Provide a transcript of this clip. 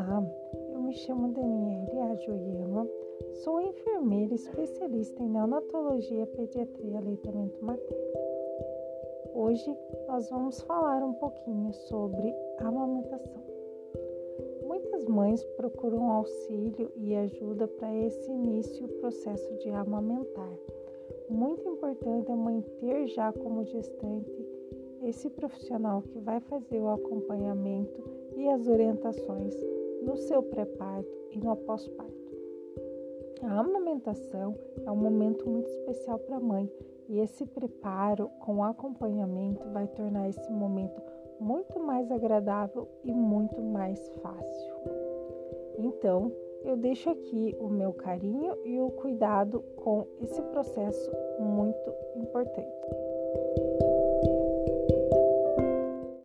Olá, eu me chamo Daniele Ajoyama, sou enfermeira especialista em neonatologia, pediatria e aleitamento materno. Hoje nós vamos falar um pouquinho sobre amamentação. Muitas mães procuram auxílio e ajuda para esse início processo de amamentar. Muito importante a mãe ter já como gestante esse profissional que vai fazer o acompanhamento e as orientações no seu pré-parto e no pós-parto. A amamentação é um momento muito especial para a mãe e esse preparo com acompanhamento vai tornar esse momento muito mais agradável e muito mais fácil. Então, eu deixo aqui o meu carinho e o cuidado com esse processo muito importante.